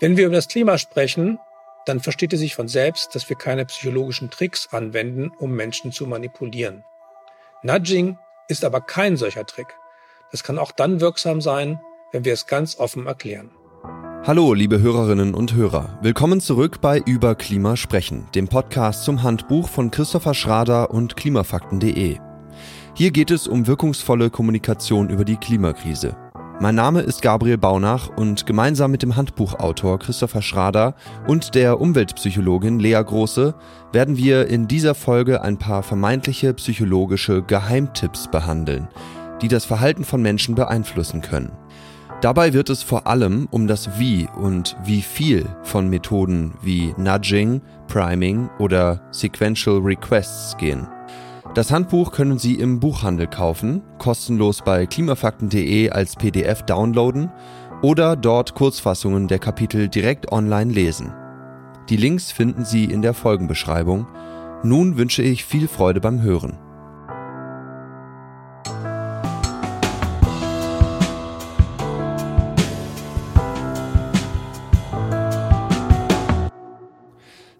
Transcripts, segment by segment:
Wenn wir über das Klima sprechen, dann versteht es sich von selbst, dass wir keine psychologischen Tricks anwenden, um Menschen zu manipulieren. Nudging ist aber kein solcher Trick. Das kann auch dann wirksam sein, wenn wir es ganz offen erklären. Hallo, liebe Hörerinnen und Hörer. Willkommen zurück bei Über Klima sprechen, dem Podcast zum Handbuch von Christopher Schrader und klimafakten.de. Hier geht es um wirkungsvolle Kommunikation über die Klimakrise. Mein Name ist Gabriel Baunach und gemeinsam mit dem Handbuchautor Christopher Schrader und der Umweltpsychologin Lea Große werden wir in dieser Folge ein paar vermeintliche psychologische Geheimtipps behandeln, die das Verhalten von Menschen beeinflussen können. Dabei wird es vor allem um das Wie und wie viel von Methoden wie Nudging, Priming oder Sequential Requests gehen. Das Handbuch können Sie im Buchhandel kaufen, kostenlos bei klimafakten.de als PDF downloaden oder dort Kurzfassungen der Kapitel direkt online lesen. Die Links finden Sie in der Folgenbeschreibung. Nun wünsche ich viel Freude beim Hören.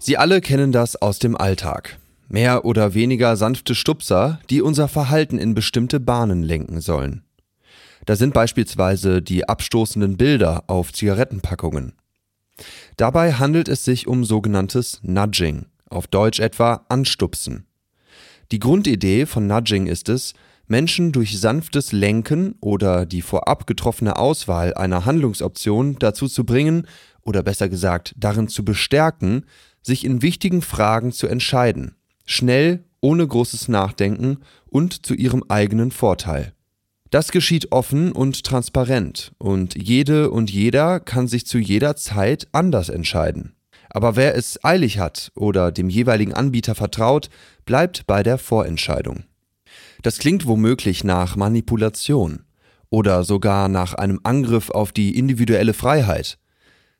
Sie alle kennen das aus dem Alltag. Mehr oder weniger sanfte Stupser, die unser Verhalten in bestimmte Bahnen lenken sollen. Da sind beispielsweise die abstoßenden Bilder auf Zigarettenpackungen. Dabei handelt es sich um sogenanntes Nudging, auf Deutsch etwa Anstupsen. Die Grundidee von Nudging ist es, Menschen durch sanftes Lenken oder die vorab getroffene Auswahl einer Handlungsoption dazu zu bringen, oder besser gesagt darin zu bestärken, sich in wichtigen Fragen zu entscheiden schnell, ohne großes Nachdenken und zu ihrem eigenen Vorteil. Das geschieht offen und transparent und jede und jeder kann sich zu jeder Zeit anders entscheiden. Aber wer es eilig hat oder dem jeweiligen Anbieter vertraut, bleibt bei der Vorentscheidung. Das klingt womöglich nach Manipulation oder sogar nach einem Angriff auf die individuelle Freiheit.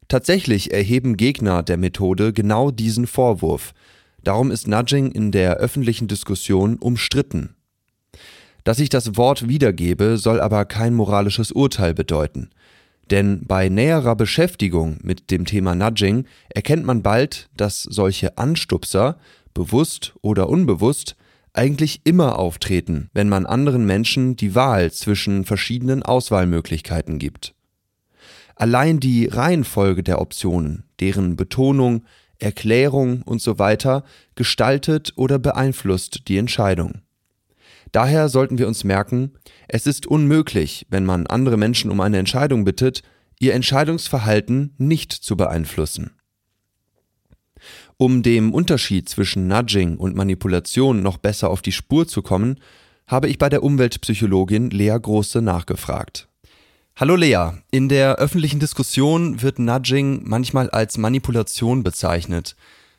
Tatsächlich erheben Gegner der Methode genau diesen Vorwurf, Darum ist Nudging in der öffentlichen Diskussion umstritten. Dass ich das Wort wiedergebe, soll aber kein moralisches Urteil bedeuten. Denn bei näherer Beschäftigung mit dem Thema Nudging erkennt man bald, dass solche Anstupser, bewusst oder unbewusst, eigentlich immer auftreten, wenn man anderen Menschen die Wahl zwischen verschiedenen Auswahlmöglichkeiten gibt. Allein die Reihenfolge der Optionen, deren Betonung, Erklärung und so weiter gestaltet oder beeinflusst die Entscheidung. Daher sollten wir uns merken, es ist unmöglich, wenn man andere Menschen um eine Entscheidung bittet, ihr Entscheidungsverhalten nicht zu beeinflussen. Um dem Unterschied zwischen Nudging und Manipulation noch besser auf die Spur zu kommen, habe ich bei der Umweltpsychologin Lea Große nachgefragt. Hallo Lea, in der öffentlichen Diskussion wird Nudging manchmal als Manipulation bezeichnet.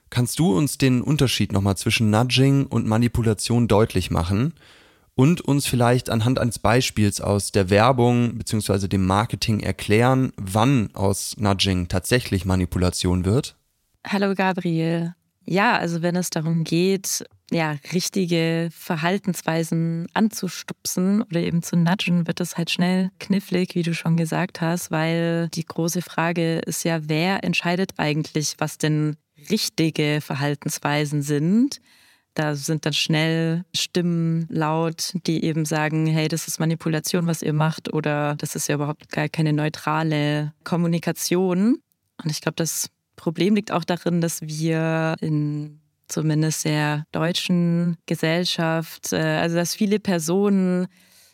Kannst du uns den Unterschied nochmal zwischen Nudging und Manipulation deutlich machen und uns vielleicht anhand eines Beispiels aus der Werbung bzw. dem Marketing erklären, wann aus Nudging tatsächlich Manipulation wird? Hallo Gabriel. Ja, also wenn es darum geht, ja, richtige Verhaltensweisen anzustupsen oder eben zu nudgen, wird es halt schnell knifflig, wie du schon gesagt hast, weil die große Frage ist ja, wer entscheidet eigentlich, was denn richtige Verhaltensweisen sind? Da sind dann schnell Stimmen laut, die eben sagen, hey, das ist Manipulation, was ihr macht, oder das ist ja überhaupt gar keine neutrale Kommunikation. Und ich glaube, das Problem liegt auch darin, dass wir in zumindest der deutschen Gesellschaft, äh, also dass viele Personen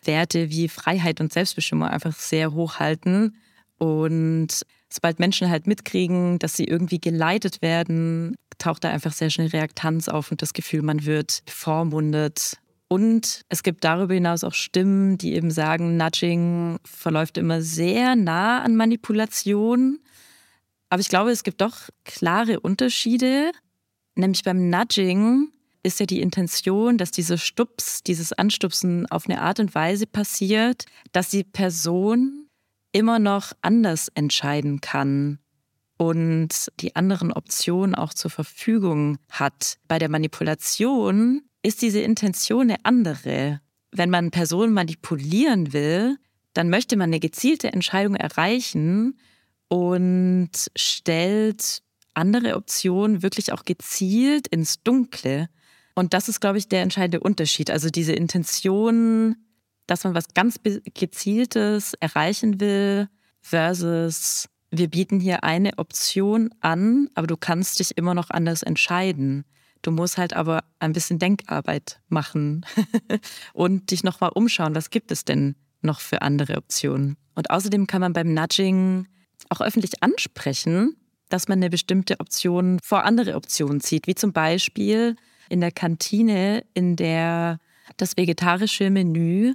Werte wie Freiheit und Selbstbestimmung einfach sehr hoch halten. Und sobald Menschen halt mitkriegen, dass sie irgendwie geleitet werden, taucht da einfach sehr schnell Reaktanz auf und das Gefühl, man wird vormundet. Und es gibt darüber hinaus auch Stimmen, die eben sagen, Nudging verläuft immer sehr nah an Manipulation. Aber ich glaube, es gibt doch klare Unterschiede. Nämlich beim Nudging ist ja die Intention, dass dieser Stups, dieses Anstupsen auf eine Art und Weise passiert, dass die Person immer noch anders entscheiden kann und die anderen Optionen auch zur Verfügung hat. Bei der Manipulation ist diese Intention eine andere. Wenn man Personen manipulieren will, dann möchte man eine gezielte Entscheidung erreichen und stellt andere Optionen wirklich auch gezielt ins Dunkle. Und das ist, glaube ich, der entscheidende Unterschied. Also diese Intention, dass man was ganz Gezieltes erreichen will, versus wir bieten hier eine Option an, aber du kannst dich immer noch anders entscheiden. Du musst halt aber ein bisschen Denkarbeit machen und dich nochmal umschauen, was gibt es denn noch für andere Optionen. Und außerdem kann man beim Nudging auch öffentlich ansprechen, dass man eine bestimmte Option vor andere Optionen zieht, wie zum Beispiel in der Kantine, in der das vegetarische Menü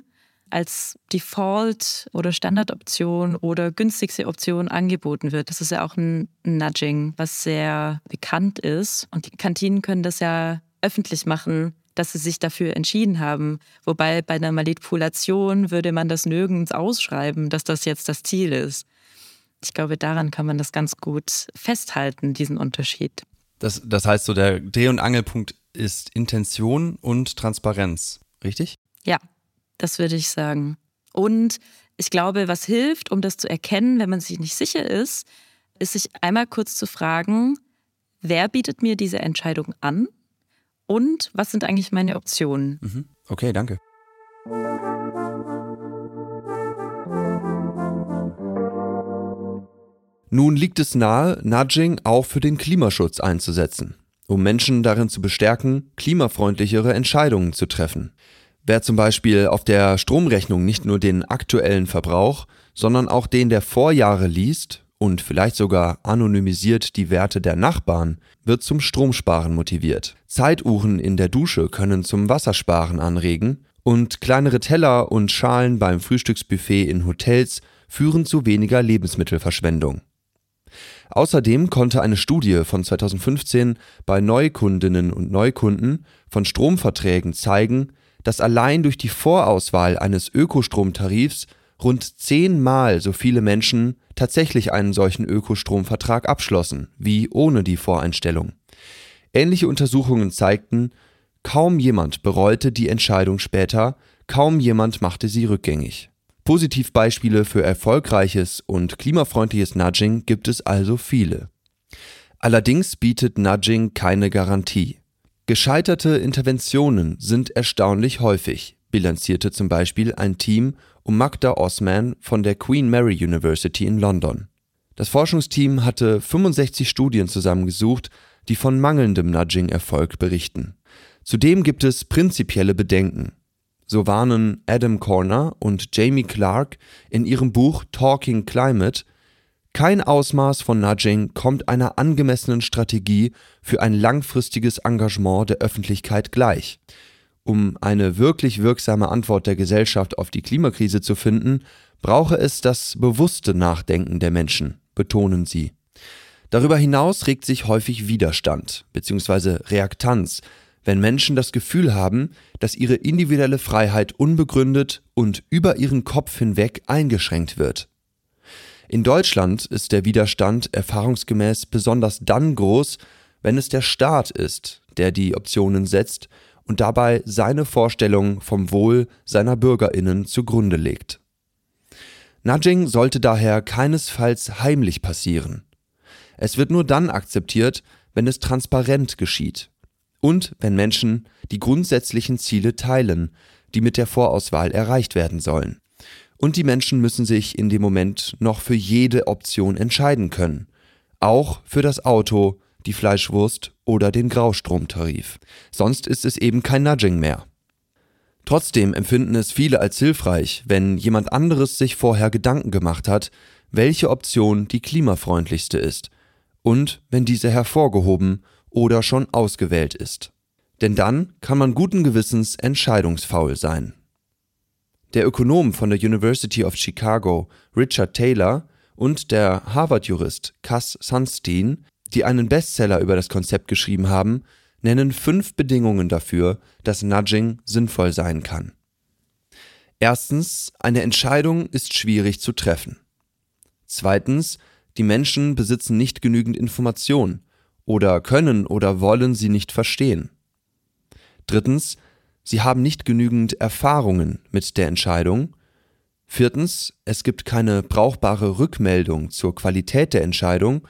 als Default oder Standardoption oder günstigste Option angeboten wird. Das ist ja auch ein Nudging, was sehr bekannt ist. Und die Kantinen können das ja öffentlich machen, dass sie sich dafür entschieden haben. Wobei bei einer Manipulation würde man das nirgends ausschreiben, dass das jetzt das Ziel ist. Ich glaube, daran kann man das ganz gut festhalten, diesen Unterschied. Das, das heißt so, der Dreh- und Angelpunkt ist Intention und Transparenz, richtig? Ja, das würde ich sagen. Und ich glaube, was hilft, um das zu erkennen, wenn man sich nicht sicher ist, ist sich einmal kurz zu fragen, wer bietet mir diese Entscheidung an und was sind eigentlich meine Optionen? Mhm. Okay, danke. Nun liegt es nahe, Nudging auch für den Klimaschutz einzusetzen, um Menschen darin zu bestärken, klimafreundlichere Entscheidungen zu treffen. Wer zum Beispiel auf der Stromrechnung nicht nur den aktuellen Verbrauch, sondern auch den der Vorjahre liest und vielleicht sogar anonymisiert die Werte der Nachbarn, wird zum Stromsparen motiviert. Zeituhren in der Dusche können zum Wassersparen anregen und kleinere Teller und Schalen beim Frühstücksbuffet in Hotels führen zu weniger Lebensmittelverschwendung. Außerdem konnte eine Studie von 2015 bei Neukundinnen und Neukunden von Stromverträgen zeigen, dass allein durch die Vorauswahl eines Ökostromtarifs rund zehnmal so viele Menschen tatsächlich einen solchen Ökostromvertrag abschlossen, wie ohne die Voreinstellung. Ähnliche Untersuchungen zeigten, kaum jemand bereute die Entscheidung später, kaum jemand machte sie rückgängig. Positivbeispiele für erfolgreiches und klimafreundliches Nudging gibt es also viele. Allerdings bietet Nudging keine Garantie. Gescheiterte Interventionen sind erstaunlich häufig, bilanzierte zum Beispiel ein Team um Magda Osman von der Queen Mary University in London. Das Forschungsteam hatte 65 Studien zusammengesucht, die von mangelndem Nudging-Erfolg berichten. Zudem gibt es prinzipielle Bedenken. So warnen Adam Corner und Jamie Clark in ihrem Buch Talking Climate kein Ausmaß von Nudging kommt einer angemessenen Strategie für ein langfristiges Engagement der Öffentlichkeit gleich. Um eine wirklich wirksame Antwort der Gesellschaft auf die Klimakrise zu finden, brauche es das bewusste Nachdenken der Menschen, betonen sie. Darüber hinaus regt sich häufig Widerstand bzw. Reaktanz, wenn Menschen das Gefühl haben, dass ihre individuelle Freiheit unbegründet und über ihren Kopf hinweg eingeschränkt wird. In Deutschland ist der Widerstand erfahrungsgemäß besonders dann groß, wenn es der Staat ist, der die Optionen setzt und dabei seine Vorstellungen vom Wohl seiner Bürgerinnen zugrunde legt. Nudging sollte daher keinesfalls heimlich passieren. Es wird nur dann akzeptiert, wenn es transparent geschieht und wenn Menschen die grundsätzlichen Ziele teilen, die mit der Vorauswahl erreicht werden sollen. Und die Menschen müssen sich in dem Moment noch für jede Option entscheiden können. Auch für das Auto, die Fleischwurst oder den Graustromtarif. Sonst ist es eben kein Nudging mehr. Trotzdem empfinden es viele als hilfreich, wenn jemand anderes sich vorher Gedanken gemacht hat, welche Option die klimafreundlichste ist und wenn diese hervorgehoben oder schon ausgewählt ist. Denn dann kann man guten Gewissens entscheidungsfaul sein. Der Ökonom von der University of Chicago, Richard Taylor, und der Harvard-Jurist Cass Sunstein, die einen Bestseller über das Konzept geschrieben haben, nennen fünf Bedingungen dafür, dass Nudging sinnvoll sein kann. Erstens, eine Entscheidung ist schwierig zu treffen. Zweitens, die Menschen besitzen nicht genügend Information oder können oder wollen sie nicht verstehen. Drittens, Sie haben nicht genügend Erfahrungen mit der Entscheidung. Viertens, es gibt keine brauchbare Rückmeldung zur Qualität der Entscheidung.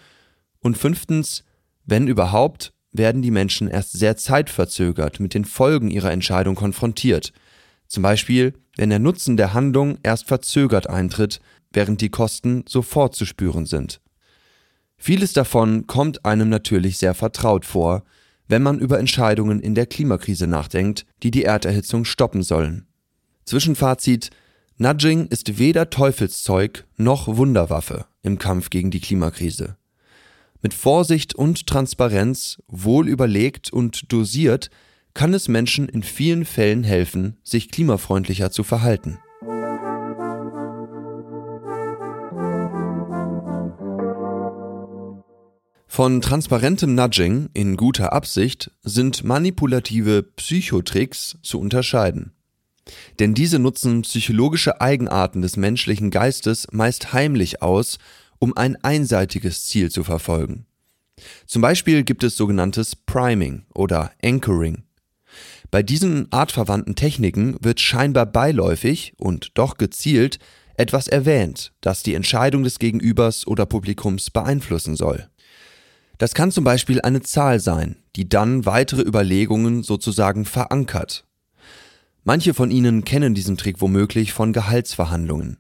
Und fünftens, wenn überhaupt, werden die Menschen erst sehr zeitverzögert mit den Folgen ihrer Entscheidung konfrontiert. Zum Beispiel, wenn der Nutzen der Handlung erst verzögert eintritt, während die Kosten sofort zu spüren sind. Vieles davon kommt einem natürlich sehr vertraut vor, wenn man über Entscheidungen in der Klimakrise nachdenkt, die die Erderhitzung stoppen sollen. Zwischenfazit Nudging ist weder Teufelszeug noch Wunderwaffe im Kampf gegen die Klimakrise. Mit Vorsicht und Transparenz, wohl überlegt und dosiert, kann es Menschen in vielen Fällen helfen, sich klimafreundlicher zu verhalten. Von transparentem Nudging in guter Absicht sind manipulative Psychotricks zu unterscheiden. Denn diese nutzen psychologische Eigenarten des menschlichen Geistes meist heimlich aus, um ein einseitiges Ziel zu verfolgen. Zum Beispiel gibt es sogenanntes Priming oder Anchoring. Bei diesen artverwandten Techniken wird scheinbar beiläufig und doch gezielt etwas erwähnt, das die Entscheidung des Gegenübers oder Publikums beeinflussen soll. Das kann zum Beispiel eine Zahl sein, die dann weitere Überlegungen sozusagen verankert Manche von Ihnen kennen diesen Trick womöglich von Gehaltsverhandlungen.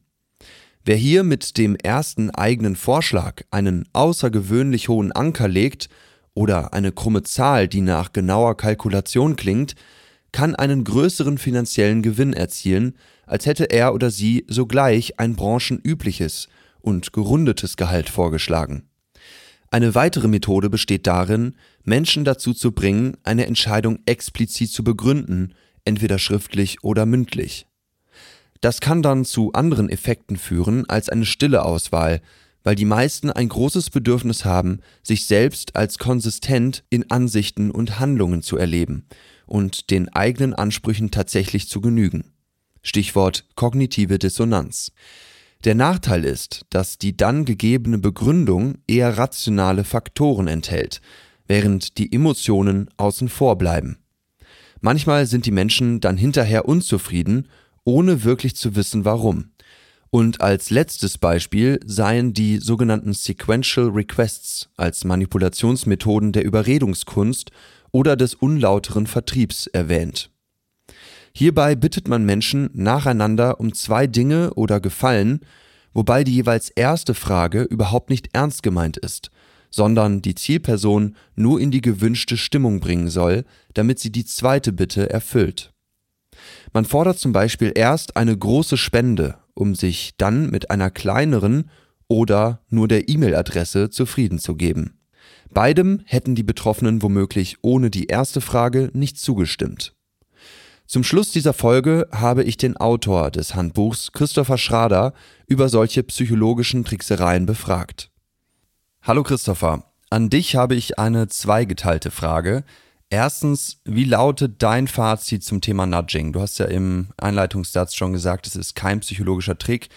Wer hier mit dem ersten eigenen Vorschlag einen außergewöhnlich hohen Anker legt oder eine krumme Zahl, die nach genauer Kalkulation klingt, kann einen größeren finanziellen Gewinn erzielen, als hätte er oder sie sogleich ein branchenübliches und gerundetes Gehalt vorgeschlagen. Eine weitere Methode besteht darin, Menschen dazu zu bringen, eine Entscheidung explizit zu begründen entweder schriftlich oder mündlich. Das kann dann zu anderen Effekten führen als eine stille Auswahl, weil die meisten ein großes Bedürfnis haben, sich selbst als konsistent in Ansichten und Handlungen zu erleben und den eigenen Ansprüchen tatsächlich zu genügen. Stichwort kognitive Dissonanz. Der Nachteil ist, dass die dann gegebene Begründung eher rationale Faktoren enthält, während die Emotionen außen vor bleiben. Manchmal sind die Menschen dann hinterher unzufrieden, ohne wirklich zu wissen warum. Und als letztes Beispiel seien die sogenannten Sequential Requests als Manipulationsmethoden der Überredungskunst oder des unlauteren Vertriebs erwähnt. Hierbei bittet man Menschen nacheinander um zwei Dinge oder Gefallen, wobei die jeweils erste Frage überhaupt nicht ernst gemeint ist, sondern die Zielperson nur in die gewünschte Stimmung bringen soll, damit sie die zweite Bitte erfüllt. Man fordert zum Beispiel erst eine große Spende, um sich dann mit einer kleineren oder nur der E-Mail-Adresse zufrieden zu geben. Beidem hätten die Betroffenen womöglich ohne die erste Frage nicht zugestimmt. Zum Schluss dieser Folge habe ich den Autor des Handbuchs Christopher Schrader über solche psychologischen Tricksereien befragt. Hallo Christopher, an dich habe ich eine zweigeteilte Frage. Erstens, wie lautet dein Fazit zum Thema Nudging? Du hast ja im Einleitungssatz schon gesagt, es ist kein psychologischer Trick.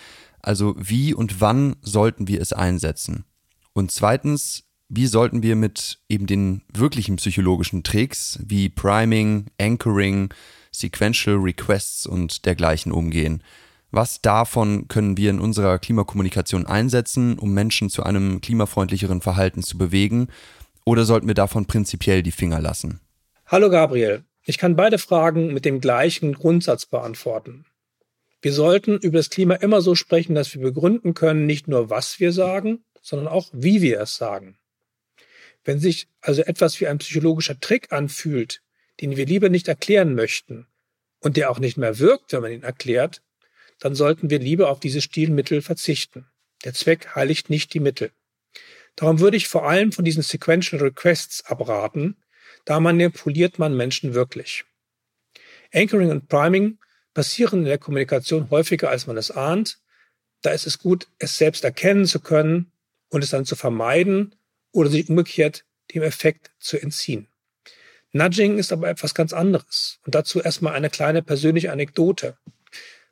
Also wie und wann sollten wir es einsetzen? Und zweitens, wie sollten wir mit eben den wirklichen psychologischen Tricks wie Priming, Anchoring, Sequential Requests und dergleichen umgehen? Was davon können wir in unserer Klimakommunikation einsetzen, um Menschen zu einem klimafreundlicheren Verhalten zu bewegen? Oder sollten wir davon prinzipiell die Finger lassen? Hallo Gabriel. Ich kann beide Fragen mit dem gleichen Grundsatz beantworten. Wir sollten über das Klima immer so sprechen, dass wir begründen können, nicht nur was wir sagen, sondern auch wie wir es sagen. Wenn sich also etwas wie ein psychologischer Trick anfühlt, den wir lieber nicht erklären möchten und der auch nicht mehr wirkt, wenn man ihn erklärt, dann sollten wir lieber auf diese Stilmittel verzichten. Der Zweck heiligt nicht die Mittel. Darum würde ich vor allem von diesen Sequential Requests abraten, da manipuliert man Menschen wirklich. Anchoring und Priming passieren in der Kommunikation häufiger, als man es ahnt. Da ist es gut, es selbst erkennen zu können und es dann zu vermeiden oder sich umgekehrt dem Effekt zu entziehen. Nudging ist aber etwas ganz anderes. Und dazu erstmal eine kleine persönliche Anekdote.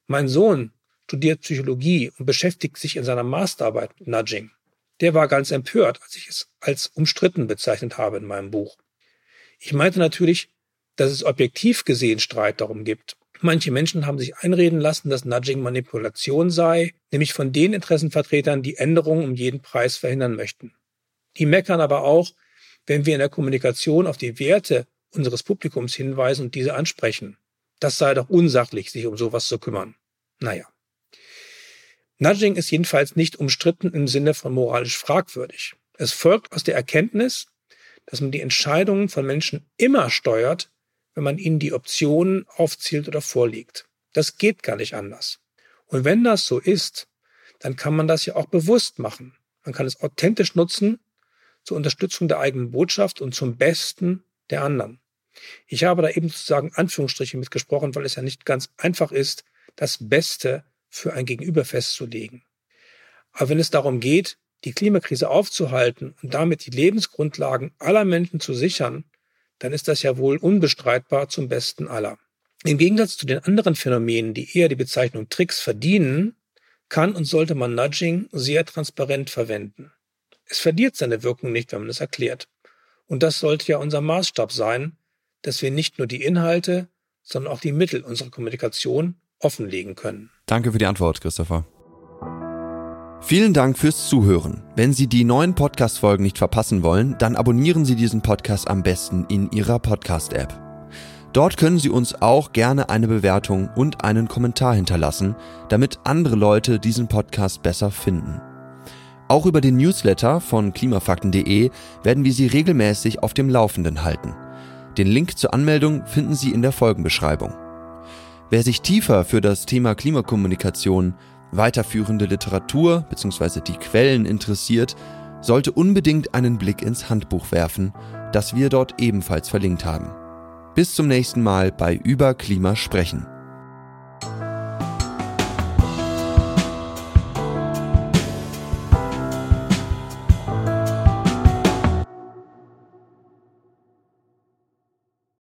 Mein Sohn studiert Psychologie und beschäftigt sich in seiner Masterarbeit mit Nudging. Der war ganz empört, als ich es als umstritten bezeichnet habe in meinem Buch. Ich meinte natürlich, dass es objektiv gesehen Streit darum gibt, Manche Menschen haben sich einreden lassen, dass Nudging Manipulation sei, nämlich von den Interessenvertretern, die Änderungen um jeden Preis verhindern möchten. Die meckern aber auch, wenn wir in der Kommunikation auf die Werte unseres Publikums hinweisen und diese ansprechen. Das sei doch unsachlich, sich um sowas zu kümmern. Naja. Nudging ist jedenfalls nicht umstritten im Sinne von moralisch fragwürdig. Es folgt aus der Erkenntnis, dass man die Entscheidungen von Menschen immer steuert, wenn man ihnen die Optionen aufzählt oder vorlegt. Das geht gar nicht anders. Und wenn das so ist, dann kann man das ja auch bewusst machen. Man kann es authentisch nutzen zur Unterstützung der eigenen Botschaft und zum Besten der anderen. Ich habe da eben sozusagen Anführungsstriche mitgesprochen, weil es ja nicht ganz einfach ist, das Beste für ein Gegenüber festzulegen. Aber wenn es darum geht, die Klimakrise aufzuhalten und damit die Lebensgrundlagen aller Menschen zu sichern, dann ist das ja wohl unbestreitbar zum Besten aller. Im Gegensatz zu den anderen Phänomenen, die eher die Bezeichnung Tricks verdienen, kann und sollte man Nudging sehr transparent verwenden. Es verliert seine Wirkung nicht, wenn man es erklärt. Und das sollte ja unser Maßstab sein, dass wir nicht nur die Inhalte, sondern auch die Mittel unserer Kommunikation offenlegen können. Danke für die Antwort, Christopher. Vielen Dank fürs Zuhören. Wenn Sie die neuen Podcast-Folgen nicht verpassen wollen, dann abonnieren Sie diesen Podcast am besten in Ihrer Podcast-App. Dort können Sie uns auch gerne eine Bewertung und einen Kommentar hinterlassen, damit andere Leute diesen Podcast besser finden. Auch über den Newsletter von klimafakten.de werden wir Sie regelmäßig auf dem Laufenden halten. Den Link zur Anmeldung finden Sie in der Folgenbeschreibung. Wer sich tiefer für das Thema Klimakommunikation weiterführende Literatur bzw. die Quellen interessiert, sollte unbedingt einen Blick ins Handbuch werfen, das wir dort ebenfalls verlinkt haben. Bis zum nächsten Mal bei Über Klima sprechen.